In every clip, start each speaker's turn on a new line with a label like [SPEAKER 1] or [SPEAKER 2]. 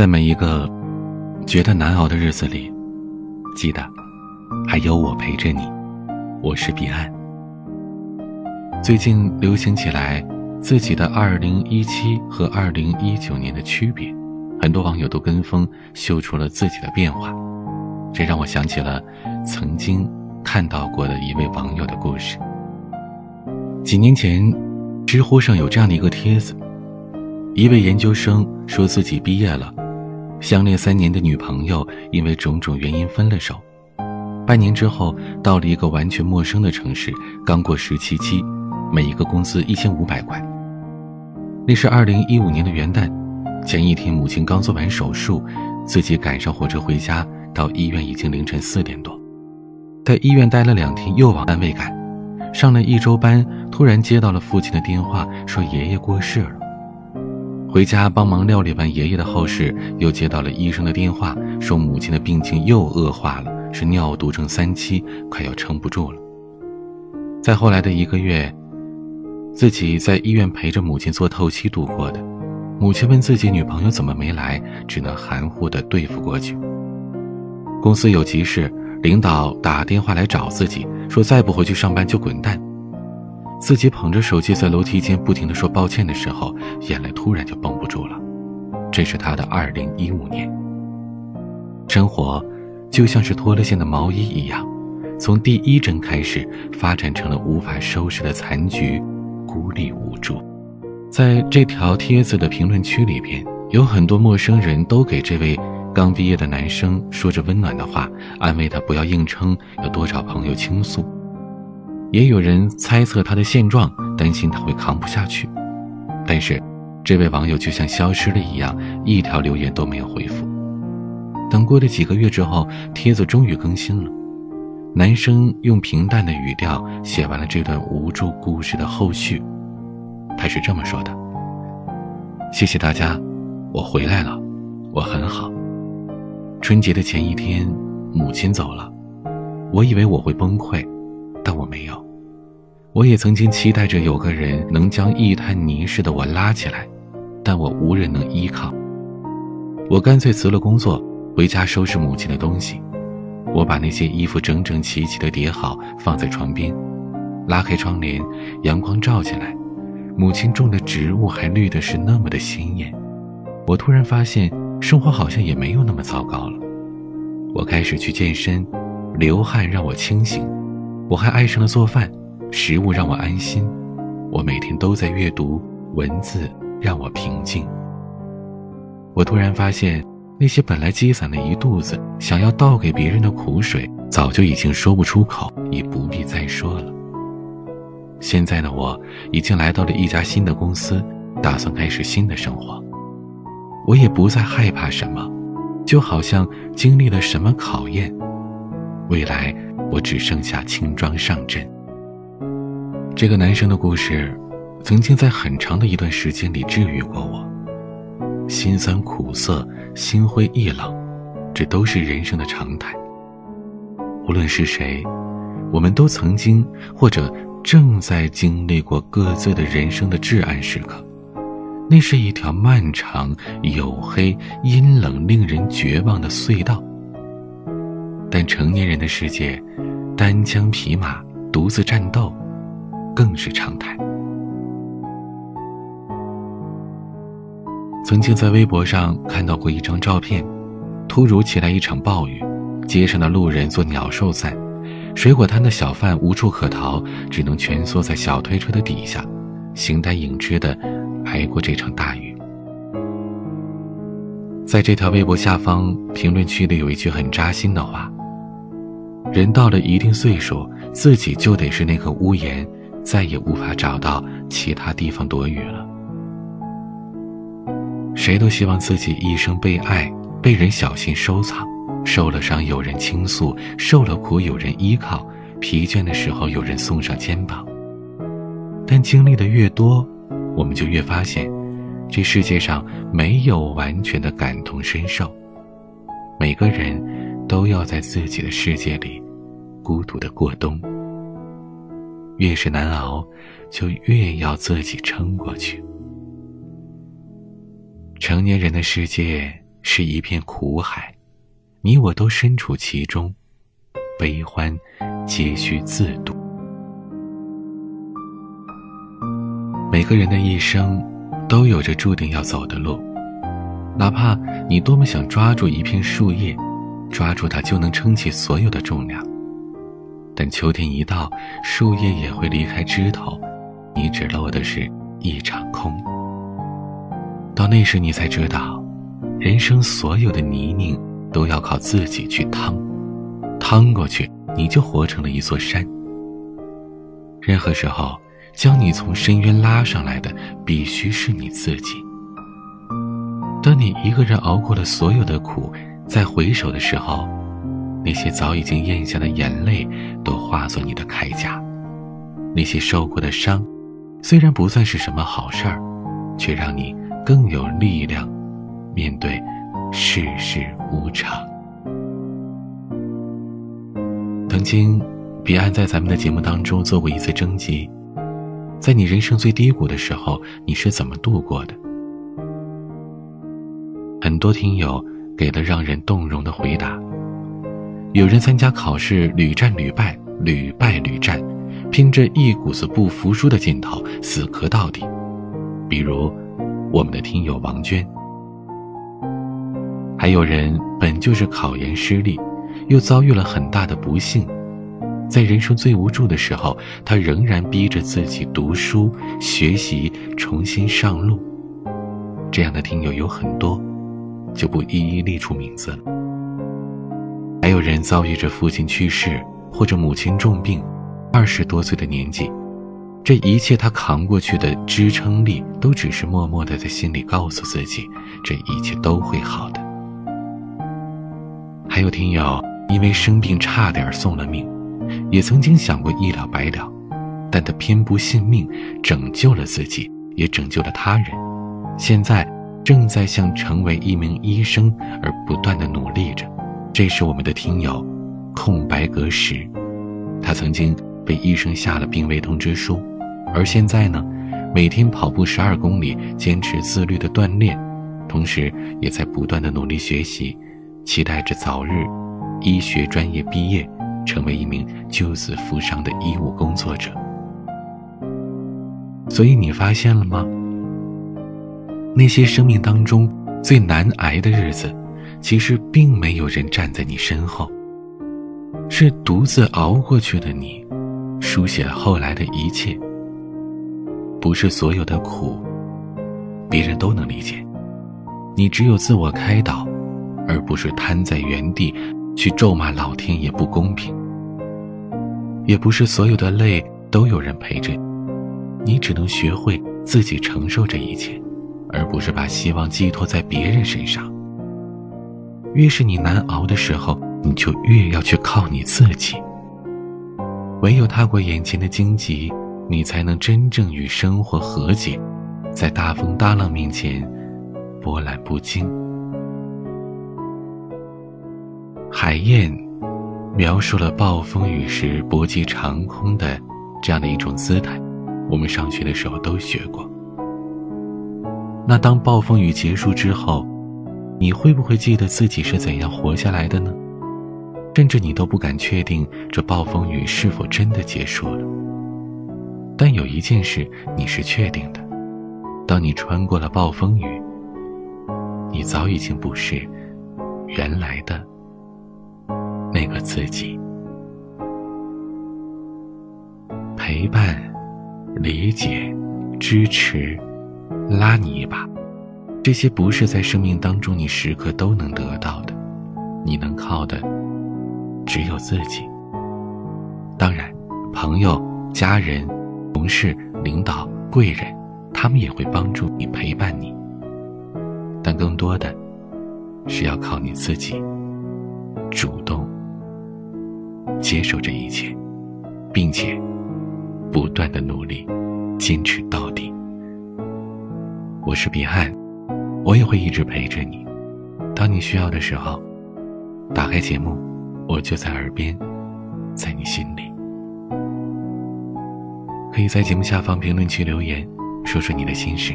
[SPEAKER 1] 在每一个觉得难熬的日子里，记得还有我陪着你。我是彼岸。最近流行起来自己的2017和2019年的区别，很多网友都跟风秀出了自己的变化，这让我想起了曾经看到过的一位网友的故事。几年前，知乎上有这样的一个帖子：一位研究生说自己毕业了。相恋三年的女朋友因为种种原因分了手，半年之后到了一个完全陌生的城市，刚过实习期，每一个工资一千五百块。那是二零一五年的元旦，前一天母亲刚做完手术，自己赶上火车回家，到医院已经凌晨四点多，在医院待了两天，又往单位赶，上了一周班，突然接到了父亲的电话，说爷爷过世了。回家帮忙料理完爷爷的后事，又接到了医生的电话，说母亲的病情又恶化了，是尿毒症三期，快要撑不住了。在后来的一个月，自己在医院陪着母亲做透析度过的。母亲问自己女朋友怎么没来，只能含糊的对付过去。公司有急事，领导打电话来找自己，说再不回去上班就滚蛋。自己捧着手机在楼梯间不停的说抱歉的时候，眼泪突然就绷不住了。这是他的二零一五年。生活就像是脱了线的毛衣一样，从第一针开始发展成了无法收拾的残局，孤立无助。在这条帖子的评论区里边，有很多陌生人都给这位刚毕业的男生说着温暖的话，安慰他不要硬撑，要多找朋友倾诉。也有人猜测他的现状，担心他会扛不下去。但是，这位网友就像消失了一样，一条留言都没有回复。等过了几个月之后，帖子终于更新了。男生用平淡的语调写完了这段无助故事的后续。他是这么说的：“谢谢大家，我回来了，我很好。春节的前一天，母亲走了，我以为我会崩溃。”但我没有，我也曾经期待着有个人能将一滩泥似的我拉起来，但我无人能依靠。我干脆辞了工作，回家收拾母亲的东西。我把那些衣服整整齐齐地叠好，放在床边，拉开窗帘，阳光照进来，母亲种的植物还绿的是那么的鲜艳。我突然发现，生活好像也没有那么糟糕了。我开始去健身，流汗让我清醒。我还爱上了做饭，食物让我安心。我每天都在阅读，文字让我平静。我突然发现，那些本来积攒了一肚子想要倒给别人的苦水，早就已经说不出口，也不必再说了。现在的我已经来到了一家新的公司，打算开始新的生活。我也不再害怕什么，就好像经历了什么考验，未来。我只剩下轻装上阵。这个男生的故事，曾经在很长的一段时间里治愈过我。心酸苦涩、心灰意冷，这都是人生的常态。无论是谁，我们都曾经或者正在经历过各自的人生的至暗时刻。那是一条漫长、黝黑、阴冷、令人绝望的隧道。但成年人的世界，单枪匹马、独自战斗，更是常态。曾经在微博上看到过一张照片，突如其来一场暴雨，街上的路人做鸟兽散，水果摊的小贩无处可逃，只能蜷缩在小推车的底下，形单影只的挨过这场大雨。在这条微博下方评论区里有一句很扎心的话。人到了一定岁数，自己就得是那个屋檐，再也无法找到其他地方躲雨了。谁都希望自己一生被爱，被人小心收藏，受了伤有人倾诉，受了苦有人依靠，疲倦的时候有人送上肩膀。但经历的越多，我们就越发现，这世界上没有完全的感同身受，每个人。都要在自己的世界里孤独的过冬。越是难熬，就越要自己撑过去。成年人的世界是一片苦海，你我都身处其中，悲欢皆需自度。每个人的一生，都有着注定要走的路，哪怕你多么想抓住一片树叶，抓住它就能撑起所有的重量，但秋天一到，树叶也会离开枝头，你只落的是一场空。到那时，你才知道，人生所有的泥泞都要靠自己去趟，趟过去，你就活成了一座山。任何时候。将你从深渊拉上来的，必须是你自己。当你一个人熬过了所有的苦，再回首的时候，那些早已经咽下的眼泪，都化作你的铠甲；那些受过的伤，虽然不算是什么好事儿，却让你更有力量面对世事无常。曾经，彼岸在咱们的节目当中做过一次征集。在你人生最低谷的时候，你是怎么度过的？很多听友给了让人动容的回答。有人参加考试屡战屡败，屡败屡战，拼着一股子不服输的劲头，死磕到底。比如，我们的听友王娟。还有人本就是考研失利，又遭遇了很大的不幸。在人生最无助的时候，他仍然逼着自己读书学习，重新上路。这样的听友有很多，就不一一列出名字了。还有人遭遇着父亲去世或者母亲重病，二十多岁的年纪，这一切他扛过去的支撑力，都只是默默的在心里告诉自己，这一切都会好的。还有听友因为生病差点送了命。也曾经想过一了百了，但他偏不信命，拯救了自己，也拯救了他人。现在正在向成为一名医生而不断的努力着。这是我们的听友，空白格时，他曾经被医生下了病危通知书，而现在呢，每天跑步十二公里，坚持自律的锻炼，同时也在不断的努力学习，期待着早日医学专业毕业。成为一名救死扶伤的医务工作者，所以你发现了吗？那些生命当中最难挨的日子，其实并没有人站在你身后，是独自熬过去的你，书写了后来的一切。不是所有的苦，别人都能理解，你只有自我开导，而不是瘫在原地去咒骂老天爷不公平。也不是所有的泪都有人陪着你，你只能学会自己承受这一切，而不是把希望寄托在别人身上。越是你难熬的时候，你就越要去靠你自己。唯有踏过眼前的荆棘，你才能真正与生活和解，在大风大浪面前波澜不惊。海燕。描述了暴风雨时搏击长空的这样的一种姿态，我们上学的时候都学过。那当暴风雨结束之后，你会不会记得自己是怎样活下来的呢？甚至你都不敢确定这暴风雨是否真的结束了。但有一件事你是确定的：当你穿过了暴风雨，你早已经不是原来的。那个自己，陪伴、理解、支持、拉你一把，这些不是在生命当中你时刻都能得到的，你能靠的只有自己。当然，朋友、家人、同事、领导、贵人，他们也会帮助你、陪伴你，但更多的是要靠你自己，主动。接受这一切，并且不断的努力，坚持到底。我是彼岸，我也会一直陪着你。当你需要的时候，打开节目，我就在耳边，在你心里。可以在节目下方评论区留言，说说你的心事，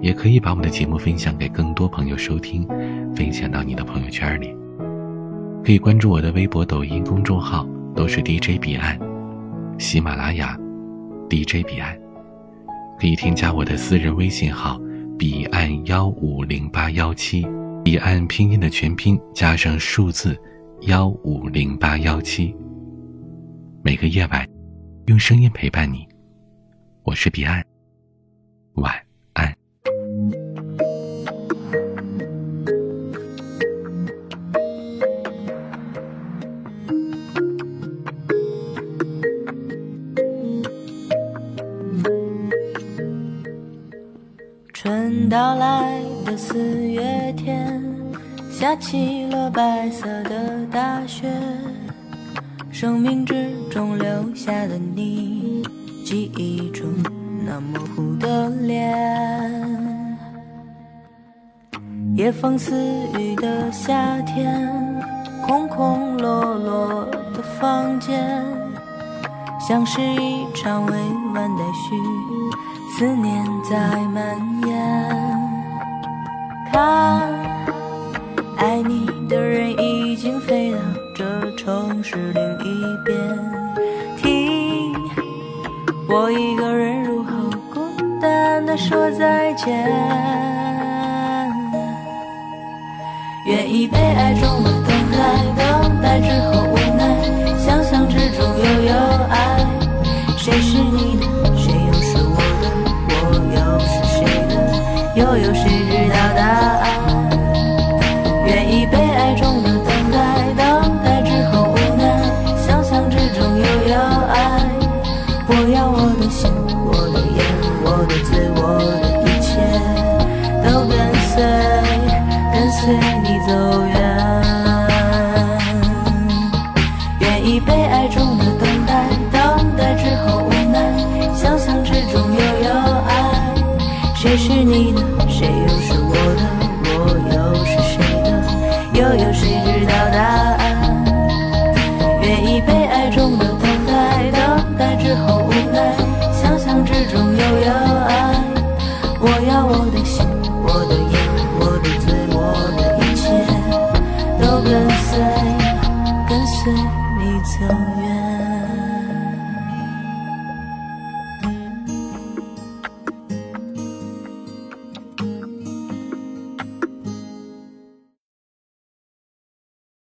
[SPEAKER 1] 也可以把我们的节目分享给更多朋友收听，分享到你的朋友圈里。可以关注我的微博、抖音公众号，都是 DJ 彼岸，喜马拉雅 DJ 彼岸。可以添加我的私人微信号：彼岸幺五零八幺七，彼岸拼音的全拼加上数字幺五零八幺七。每个夜晚，用声音陪伴你。我是彼岸，晚
[SPEAKER 2] 到来的四月天，下起了白色的大雪。生命之中留下的你，记忆中那模糊的脸。夜风似雨的夏天，空空落落的房间，像是一场未完待续，思念在蔓延。看，爱你的人已经飞到。这城市另一边，听我一个人如何孤单的说再见。愿意被爱中的等待，等待之后无奈，想象之中